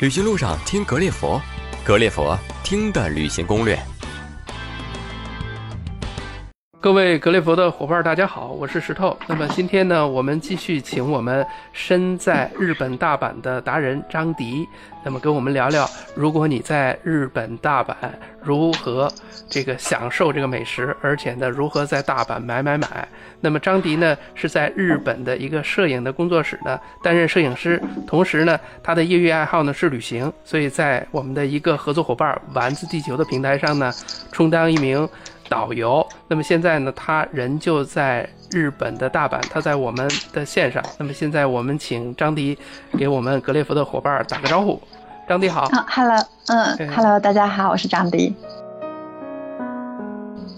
旅行路上听格列佛，格列佛听的旅行攻略。各位格列佛的伙伴，大家好，我是石头。那么今天呢，我们继续请我们身在日本大阪的达人张迪，那么跟我们聊聊，如果你在日本大阪如何这个享受这个美食，而且呢，如何在大阪买买买。那么张迪呢，是在日本的一个摄影的工作室呢担任摄影师，同时呢，他的业余爱好呢是旅行，所以在我们的一个合作伙伴丸子地球的平台上呢，充当一名。导游，那么现在呢，他人就在日本的大阪，他在我们的线上。那么现在我们请张迪给我们格列佛的伙伴打个招呼。张迪好。嗯，Hello，嗯，Hello，大家好，我是张迪。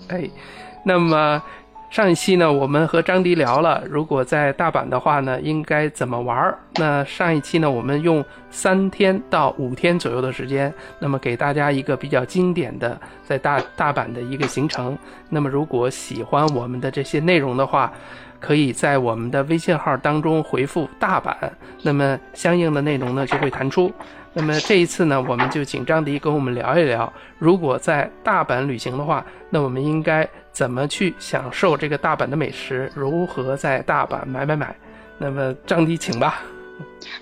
哎，那么。上一期呢，我们和张迪聊了，如果在大阪的话呢，应该怎么玩儿？那上一期呢，我们用三天到五天左右的时间，那么给大家一个比较经典的在大大阪的一个行程。那么如果喜欢我们的这些内容的话，可以在我们的微信号当中回复“大阪”，那么相应的内容呢就会弹出。那么这一次呢，我们就请张迪跟我们聊一聊，如果在大阪旅行的话，那我们应该。怎么去享受这个大阪的美食？如何在大阪买买买？那么张迪，请吧。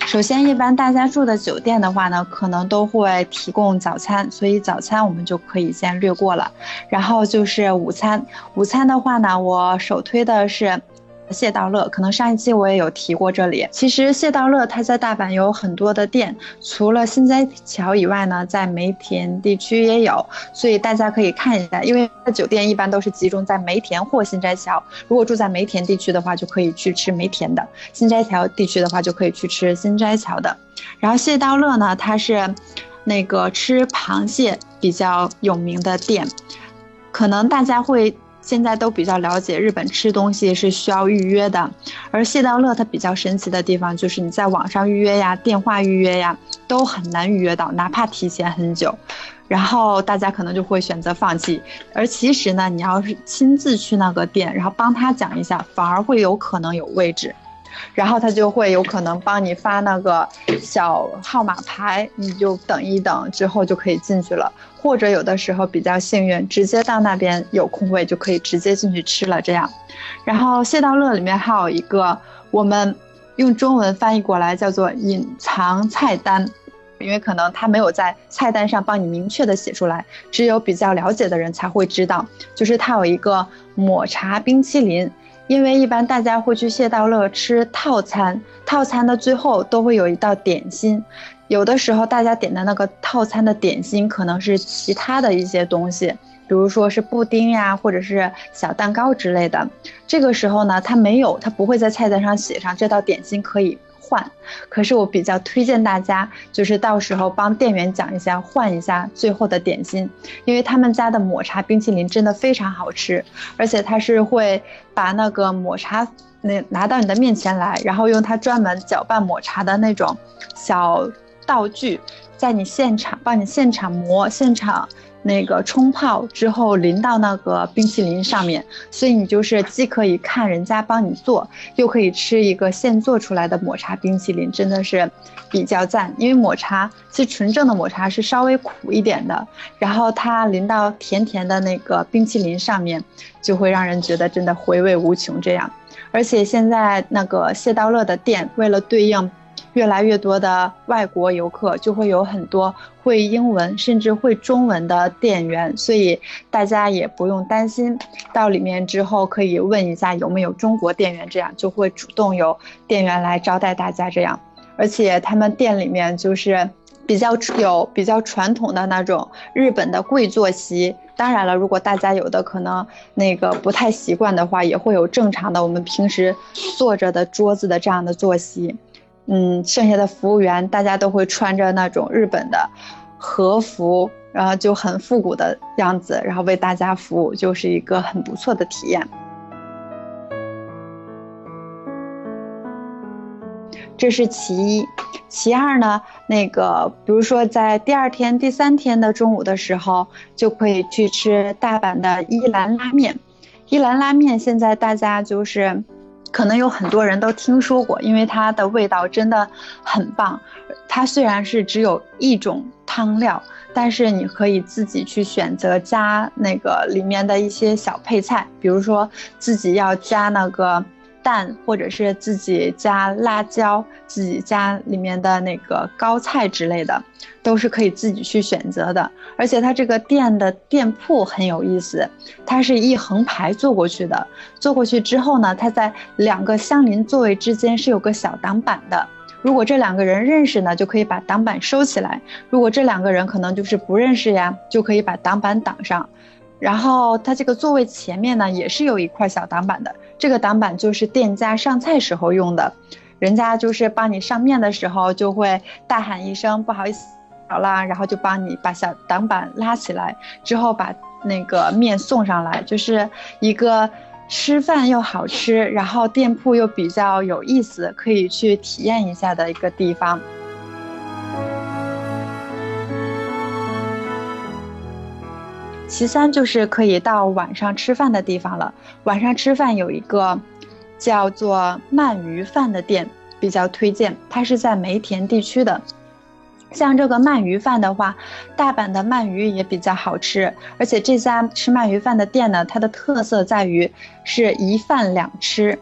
首先，一般大家住的酒店的话呢，可能都会提供早餐，所以早餐我们就可以先略过了。然后就是午餐，午餐的话呢，我首推的是。谢道乐，可能上一期我也有提过这里。其实谢道乐他在大阪有很多的店，除了新斋桥以外呢，在梅田地区也有，所以大家可以看一下。因为酒店一般都是集中在梅田或新斋桥，如果住在梅田地区的话，就可以去吃梅田的；新斋桥地区的话，就可以去吃新斋桥的。然后谢道乐呢，它是那个吃螃蟹比较有名的店，可能大家会。现在都比较了解日本吃东西是需要预约的，而谢道乐它比较神奇的地方就是你在网上预约呀、电话预约呀都很难预约到，哪怕提前很久，然后大家可能就会选择放弃。而其实呢，你要是亲自去那个店，然后帮他讲一下，反而会有可能有位置。然后他就会有可能帮你发那个小号码牌，你就等一等，之后就可以进去了。或者有的时候比较幸运，直接到那边有空位就可以直接进去吃了。这样，然后谢道乐里面还有一个我们用中文翻译过来叫做隐藏菜单，因为可能他没有在菜单上帮你明确的写出来，只有比较了解的人才会知道，就是他有一个抹茶冰淇淋。因为一般大家会去谢道乐吃套餐，套餐的最后都会有一道点心，有的时候大家点的那个套餐的点心可能是其他的一些东西，比如说是布丁呀，或者是小蛋糕之类的。这个时候呢，他没有，他不会在菜单上写上这道点心可以。换，可是我比较推荐大家，就是到时候帮店员讲一下，换一下最后的点心，因为他们家的抹茶冰淇淋真的非常好吃，而且他是会把那个抹茶那拿到你的面前来，然后用他专门搅拌抹茶的那种小道具，在你现场帮你现场磨，现场。那个冲泡之后淋到那个冰淇淋上面，所以你就是既可以看人家帮你做，又可以吃一个现做出来的抹茶冰淇淋，真的是比较赞。因为抹茶其实纯正的抹茶是稍微苦一点的，然后它淋到甜甜的那个冰淇淋上面，就会让人觉得真的回味无穷。这样，而且现在那个谢道乐的店为了对应。越来越多的外国游客就会有很多会英文甚至会中文的店员，所以大家也不用担心。到里面之后可以问一下有没有中国店员，这样就会主动有店员来招待大家。这样，而且他们店里面就是比较有比较传统的那种日本的跪坐席。当然了，如果大家有的可能那个不太习惯的话，也会有正常的我们平时坐着的桌子的这样的坐席。嗯，剩下的服务员大家都会穿着那种日本的和服，然后就很复古的样子，然后为大家服务，就是一个很不错的体验。这是其一，其二呢，那个比如说在第二天、第三天的中午的时候，就可以去吃大阪的伊兰拉面。伊兰拉面现在大家就是。可能有很多人都听说过，因为它的味道真的很棒。它虽然是只有一种汤料，但是你可以自己去选择加那个里面的一些小配菜，比如说自己要加那个。蛋，或者是自己加辣椒，自己加里面的那个高菜之类的，都是可以自己去选择的。而且它这个店的店铺很有意思，它是一横排坐过去的。坐过去之后呢，它在两个相邻座位之间是有个小挡板的。如果这两个人认识呢，就可以把挡板收起来；如果这两个人可能就是不认识呀，就可以把挡板挡上。然后它这个座位前面呢，也是有一块小挡板的。这个挡板就是店家上菜时候用的，人家就是帮你上面的时候，就会大喊一声“不好意思，好啦”，然后就帮你把小挡板拉起来，之后把那个面送上来，就是一个吃饭又好吃，然后店铺又比较有意思，可以去体验一下的一个地方。其三就是可以到晚上吃饭的地方了。晚上吃饭有一个叫做鳗鱼饭的店，比较推荐。它是在梅田地区的。像这个鳗鱼饭的话，大阪的鳗鱼也比较好吃。而且这家吃鳗鱼饭的店呢，它的特色在于是一饭两吃。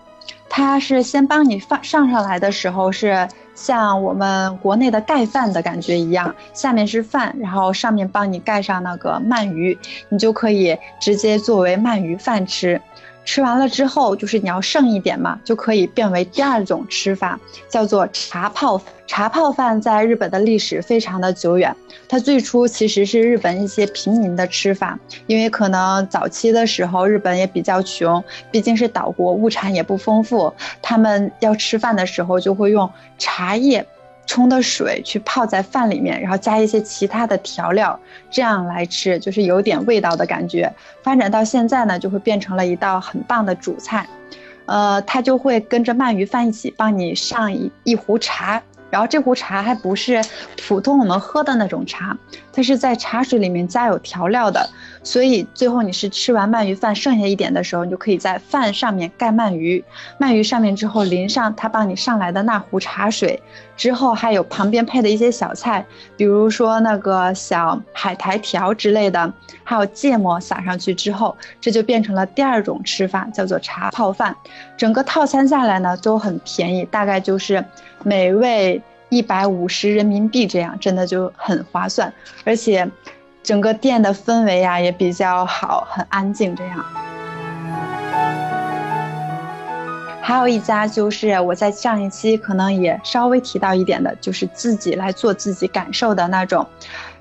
它是先帮你放上上来的时候是。像我们国内的盖饭的感觉一样，下面是饭，然后上面帮你盖上那个鳗鱼，你就可以直接作为鳗鱼饭吃。吃完了之后，就是你要剩一点嘛，就可以变为第二种吃法，叫做茶泡茶泡饭。在日本的历史非常的久远，它最初其实是日本一些平民的吃法，因为可能早期的时候日本也比较穷，毕竟是岛国，物产也不丰富，他们要吃饭的时候就会用茶叶。冲的水去泡在饭里面，然后加一些其他的调料，这样来吃就是有点味道的感觉。发展到现在呢，就会变成了一道很棒的主菜，呃，它就会跟着鳗鱼饭一起帮你上一一壶茶。然后这壶茶还不是普通我们喝的那种茶，它是在茶水里面加有调料的，所以最后你是吃完鳗鱼饭剩下一点的时候，你就可以在饭上面盖鳗鱼，鳗鱼上面之后淋上他帮你上来的那壶茶水，之后还有旁边配的一些小菜，比如说那个小海苔条之类的，还有芥末撒上去之后，这就变成了第二种吃法，叫做茶泡饭。整个套餐下来呢都很便宜，大概就是。每位一百五十人民币，这样真的就很划算，而且整个店的氛围呀也比较好，很安静。这样，还有一家就是我在上一期可能也稍微提到一点的，就是自己来做自己感受的那种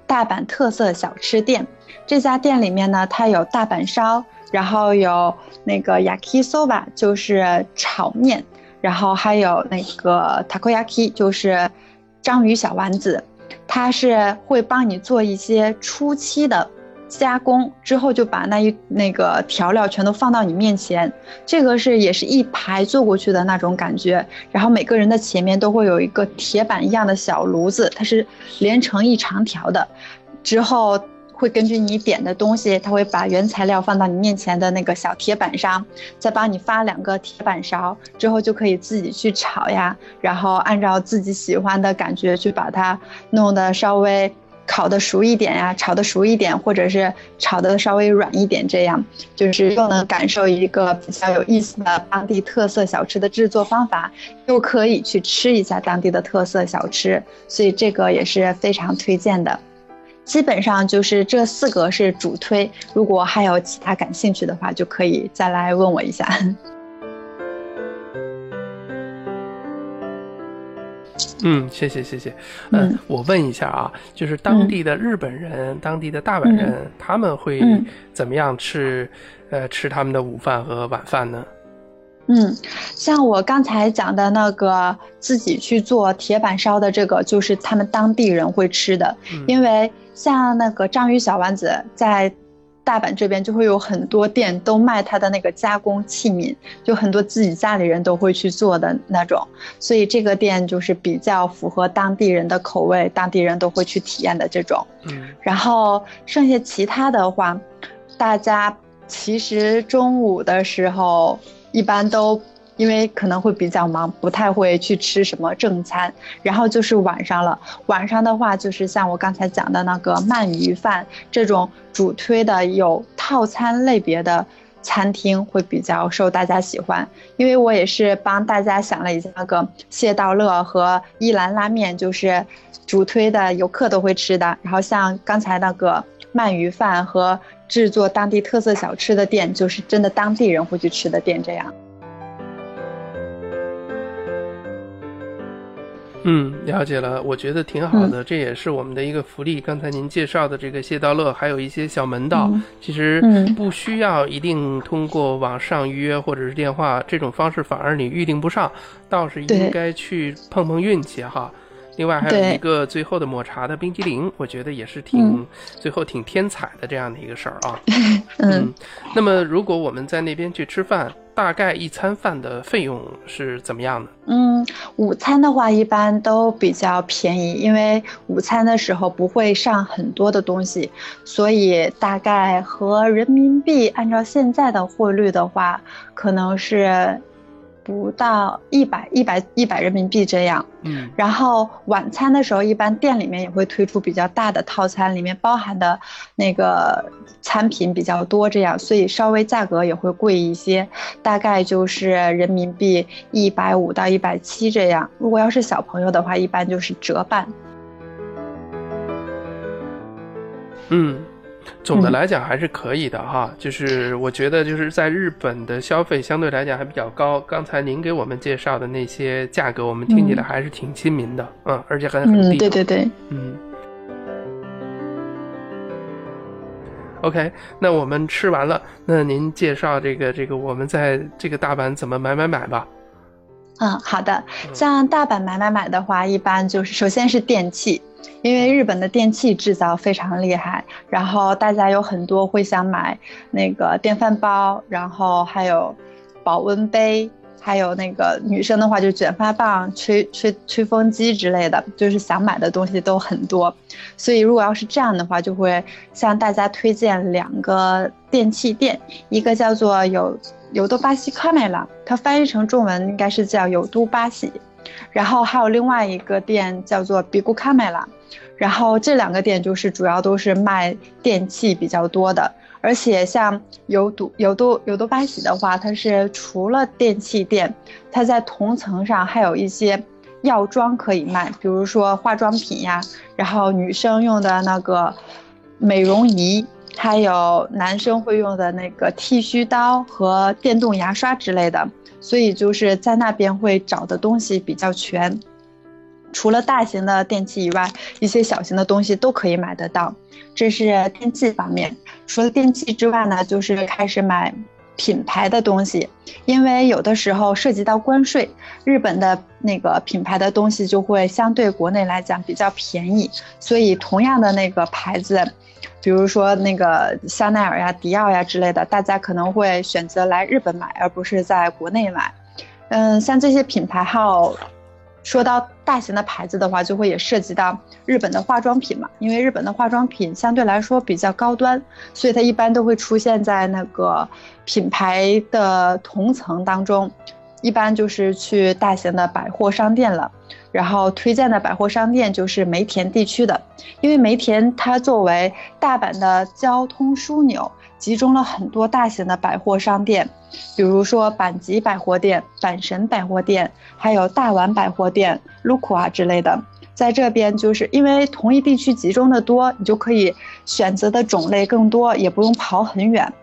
大阪特色小吃店。这家店里面呢，它有大阪烧，然后有那个 yakisoba，就是炒面。然后还有那个 takoyaki，就是章鱼小丸子，它是会帮你做一些初期的加工，之后就把那一那个调料全都放到你面前。这个是也是一排坐过去的那种感觉。然后每个人的前面都会有一个铁板一样的小炉子，它是连成一长条的，之后。会根据你点的东西，他会把原材料放到你面前的那个小铁板上，再帮你发两个铁板勺，之后就可以自己去炒呀，然后按照自己喜欢的感觉去把它弄得稍微烤的熟一点呀，炒的熟一点，或者是炒的稍微软一点，这样就是又能感受一个比较有意思的当地特色小吃的制作方法，又可以去吃一下当地的特色小吃，所以这个也是非常推荐的。基本上就是这四个是主推，如果还有其他感兴趣的话，就可以再来问我一下。嗯，谢谢谢谢。嗯，我问一下啊，就是当地的日本人、当地的大阪人，他们会怎么样吃？呃，吃他们的午饭和晚饭呢？嗯，像我刚才讲的那个自己去做铁板烧的这个，就是他们当地人会吃的，因为像那个章鱼小丸子，在大阪这边就会有很多店都卖它的那个加工器皿，就很多自己家里人都会去做的那种，所以这个店就是比较符合当地人的口味，当地人都会去体验的这种。嗯，然后剩下其他的话，大家其实中午的时候。一般都因为可能会比较忙，不太会去吃什么正餐。然后就是晚上了，晚上的话就是像我刚才讲的那个鳗鱼饭这种主推的有套餐类别的餐厅会比较受大家喜欢。因为我也是帮大家想了一下，那个谢道乐和一兰拉面就是主推的游客都会吃的。然后像刚才那个鳗鱼饭和制作当地特色小吃的店，就是真的当地人会去吃的店这样。嗯，了解了，我觉得挺好的，这也是我们的一个福利。刚才您介绍的这个谢道乐，还有一些小门道，其实不需要一定通过网上预约或者是电话这种方式，反而你预定不上，倒是应该去碰碰运气哈。另外还有一个最后的抹茶的冰激凌，我觉得也是挺最后挺天彩的这样的一个事儿啊。嗯，那么如果我们在那边去吃饭，大概一餐饭的费用是怎么样的？嗯，午餐的话一般都比较便宜，因为午餐的时候不会上很多的东西，所以大概和人民币按照现在的汇率的话，可能是。不到一百一百一百人民币这样，嗯，然后晚餐的时候，一般店里面也会推出比较大的套餐，里面包含的那个餐品比较多，这样，所以稍微价格也会贵一些，大概就是人民币一百五到一百七这样。如果要是小朋友的话，一般就是折半。嗯。总的来讲还是可以的哈，就是我觉得就是在日本的消费相对来讲还比较高。刚才您给我们介绍的那些价格，我们听起来还是挺亲民的，嗯，而且还很低。对对对，嗯。OK，那我们吃完了，那您介绍这个这个我们在这个大阪怎么买买买吧。嗯，好的。像大阪买买买的话，一般就是首先是电器。因为日本的电器制造非常厉害，然后大家有很多会想买那个电饭煲，然后还有保温杯，还有那个女生的话就卷发棒、吹吹吹风机之类的，就是想买的东西都很多。所以如果要是这样的话，就会向大家推荐两个电器店，一个叫做有有都巴西卡梅拉，它翻译成中文应该是叫有都巴西。然后还有另外一个店叫做比古卡梅拉，然后这两个店就是主要都是卖电器比较多的，而且像有都有都有都巴喜的话，它是除了电器店，它在同层上还有一些药妆可以卖，比如说化妆品呀，然后女生用的那个美容仪，还有男生会用的那个剃须刀和电动牙刷之类的。所以就是在那边会找的东西比较全，除了大型的电器以外，一些小型的东西都可以买得到。这是电器方面。除了电器之外呢，就是开始买品牌的东西，因为有的时候涉及到关税，日本的那个品牌的东西就会相对国内来讲比较便宜，所以同样的那个牌子。比如说那个香奈儿呀、迪奥呀之类的，大家可能会选择来日本买，而不是在国内买。嗯，像这些品牌号，说到大型的牌子的话，就会也涉及到日本的化妆品嘛。因为日本的化妆品相对来说比较高端，所以它一般都会出现在那个品牌的同层当中。一般就是去大型的百货商店了，然后推荐的百货商店就是梅田地区的，因为梅田它作为大阪的交通枢纽，集中了很多大型的百货商店，比如说阪急百货店、阪神百货店，还有大丸百货店、路库啊之类的，在这边就是因为同一地区集中的多，你就可以选择的种类更多，也不用跑很远，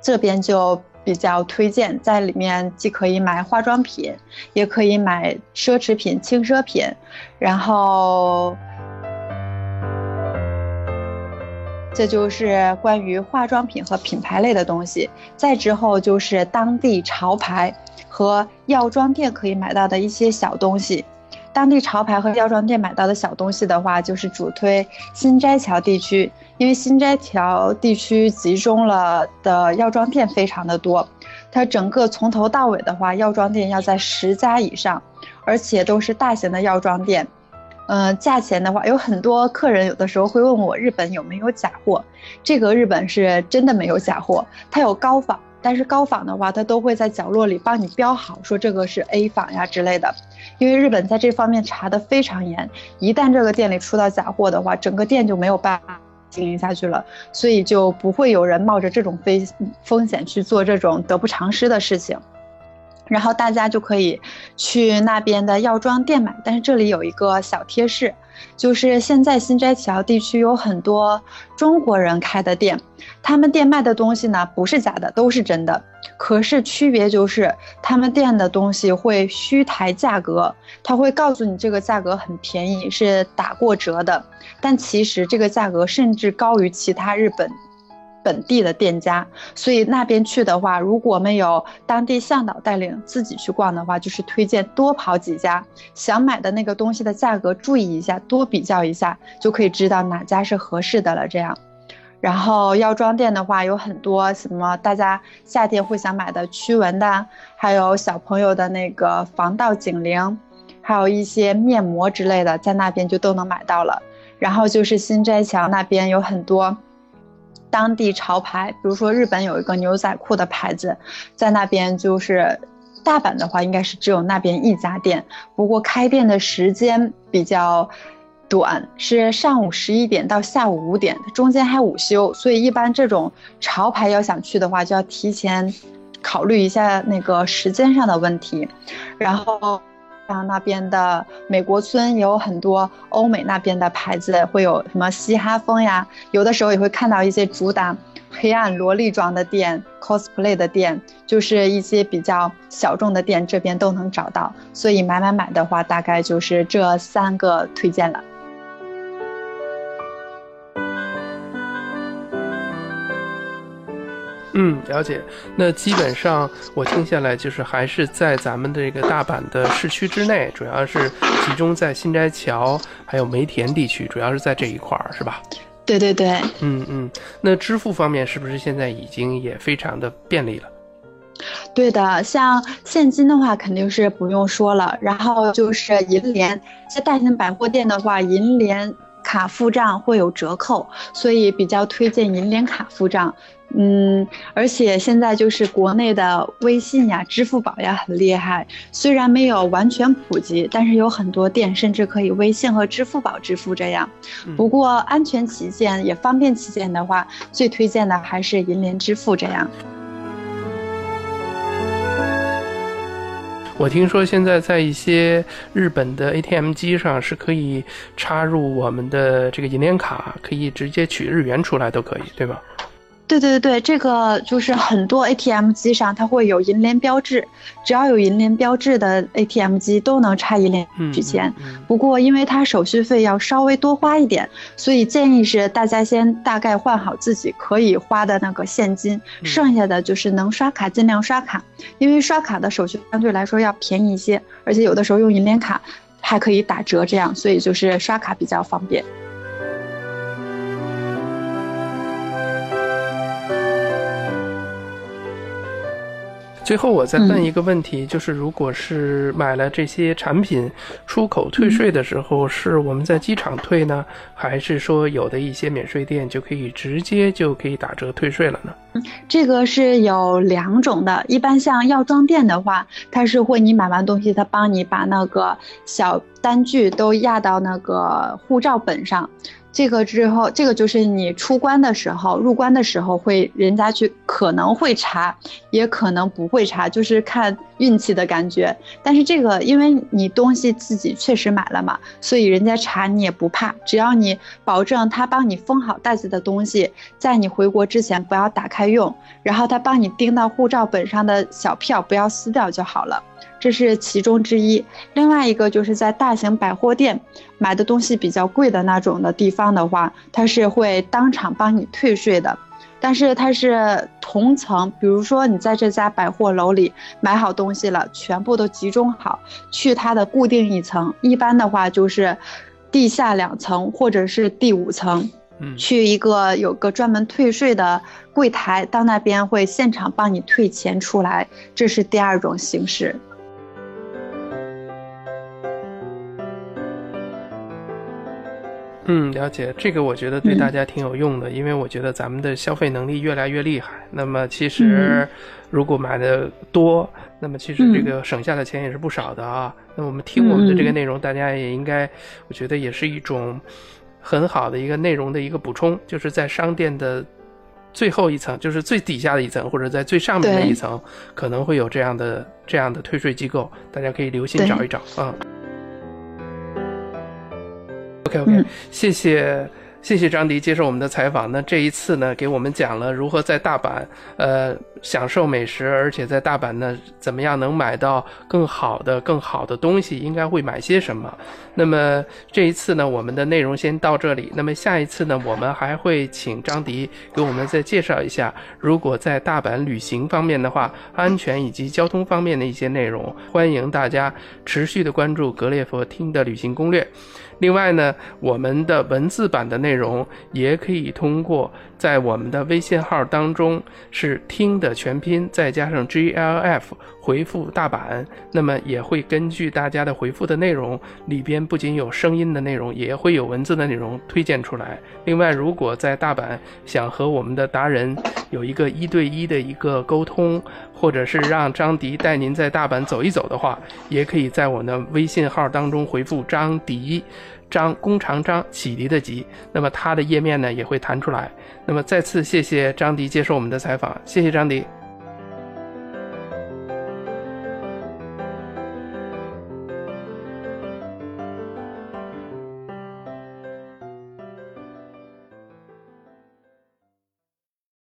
这边就。比较推荐，在里面既可以买化妆品，也可以买奢侈品、轻奢品。然后，这就是关于化妆品和品牌类的东西。再之后就是当地潮牌和药妆店可以买到的一些小东西。当地潮牌和药妆店买到的小东西的话，就是主推新斋桥地区，因为新斋桥地区集中了的药妆店非常的多，它整个从头到尾的话，药妆店要在十家以上，而且都是大型的药妆店。嗯，价钱的话，有很多客人有的时候会问我日本有没有假货，这个日本是真的没有假货，它有高仿。但是高仿的话，它都会在角落里帮你标好，说这个是 A 仿呀之类的。因为日本在这方面查的非常严，一旦这个店里出到假货的话，整个店就没有办法经营下去了，所以就不会有人冒着这种非风险去做这种得不偿失的事情。然后大家就可以去那边的药妆店买，但是这里有一个小贴士，就是现在新斋桥地区有很多中国人开的店，他们店卖的东西呢不是假的，都是真的。可是区别就是他们店的东西会虚抬价格，他会告诉你这个价格很便宜，是打过折的，但其实这个价格甚至高于其他日本。本地的店家，所以那边去的话，如果没有当地向导带领，自己去逛的话，就是推荐多跑几家，想买的那个东西的价格注意一下，多比较一下，就可以知道哪家是合适的了。这样，然后药妆店的话，有很多什么大家夏天会想买的驱蚊的，还有小朋友的那个防盗警铃，还有一些面膜之类的，在那边就都能买到了。然后就是新斋桥那边有很多。当地潮牌，比如说日本有一个牛仔裤的牌子，在那边就是大阪的话，应该是只有那边一家店。不过开店的时间比较短，是上午十一点到下午五点，中间还午休，所以一般这种潮牌要想去的话，就要提前考虑一下那个时间上的问题，然后。像那边的美国村也有很多欧美那边的牌子，会有什么嘻哈风呀？有的时候也会看到一些主打黑暗萝莉装的店、cosplay 的店，就是一些比较小众的店，这边都能找到。所以买买买的话，大概就是这三个推荐了。嗯，了解。那基本上我听下来，就是还是在咱们这个大阪的市区之内，主要是集中在新斋桥还有梅田地区，主要是在这一块儿，是吧？对对对。嗯嗯。那支付方面是不是现在已经也非常的便利了？对的，像现金的话肯定是不用说了，然后就是银联，在大型百货店的话，银联卡付账会有折扣，所以比较推荐银联卡付账。嗯，而且现在就是国内的微信呀、支付宝呀很厉害，虽然没有完全普及，但是有很多店甚至可以微信和支付宝支付这样。不过安全起见也方便起见的话，最推荐的还是银联支付这样。我听说现在在一些日本的 ATM 机上是可以插入我们的这个银联卡，可以直接取日元出来都可以，对吧？对对对对，这个就是很多 ATM 机上它会有银联标志，只要有银联标志的 ATM 机都能插银联取钱。不过因为它手续费要稍微多花一点，所以建议是大家先大概换好自己可以花的那个现金，剩下的就是能刷卡尽量刷卡，因为刷卡的手续相对来说要便宜一些，而且有的时候用银联卡还可以打折，这样所以就是刷卡比较方便。最后我再问一个问题，就是如果是买了这些产品，出口退税的时候，是我们在机场退呢，还是说有的一些免税店就可以直接就可以打折退税了呢？嗯，这个是有两种的，一般像药妆店的话，它是会你买完东西，它帮你把那个小单据都压到那个护照本上。这个之后，这个就是你出关的时候，入关的时候会人家去可能会查，也可能不会查，就是看运气的感觉。但是这个因为你东西自己确实买了嘛，所以人家查你也不怕，只要你保证他帮你封好袋子的东西，在你回国之前不要打开用，然后他帮你钉到护照本上的小票不要撕掉就好了。这是其中之一，另外一个就是在大型百货店买的东西比较贵的那种的地方的话，它是会当场帮你退税的，但是它是同层，比如说你在这家百货楼里买好东西了，全部都集中好，去它的固定一层，一般的话就是地下两层或者是第五层，去一个有个专门退税的柜台，到那边会现场帮你退钱出来，这是第二种形式。嗯，了解这个，我觉得对大家挺有用的，因为我觉得咱们的消费能力越来越厉害。那么其实如果买的多，那么其实这个省下的钱也是不少的啊。那我们听我们的这个内容，大家也应该，我觉得也是一种很好的一个内容的一个补充，就是在商店的最后一层，就是最底下的一层，或者在最上面的一层，可能会有这样的这样的退税机构，大家可以留心找一找啊。OK OK，谢谢谢谢张迪接受我们的采访。那这一次呢，给我们讲了如何在大阪呃享受美食，而且在大阪呢怎么样能买到更好的更好的东西，应该会买些什么。那么这一次呢，我们的内容先到这里。那么下一次呢，我们还会请张迪给我们再介绍一下，如果在大阪旅行方面的话，安全以及交通方面的一些内容。欢迎大家持续的关注格列佛听的旅行攻略。另外呢，我们的文字版的内容也可以通过在我们的微信号当中是听的全拼再加上 G L F 回复大阪，那么也会根据大家的回复的内容里边不仅有声音的内容，也会有文字的内容推荐出来。另外，如果在大阪想和我们的达人有一个一对一的一个沟通，或者是让张迪带您在大阪走一走的话，也可以在我们的微信号当中回复张迪。张弓长张启迪的吉，那么它的页面呢也会弹出来。那么再次谢谢张迪接受我们的采访，谢谢张迪。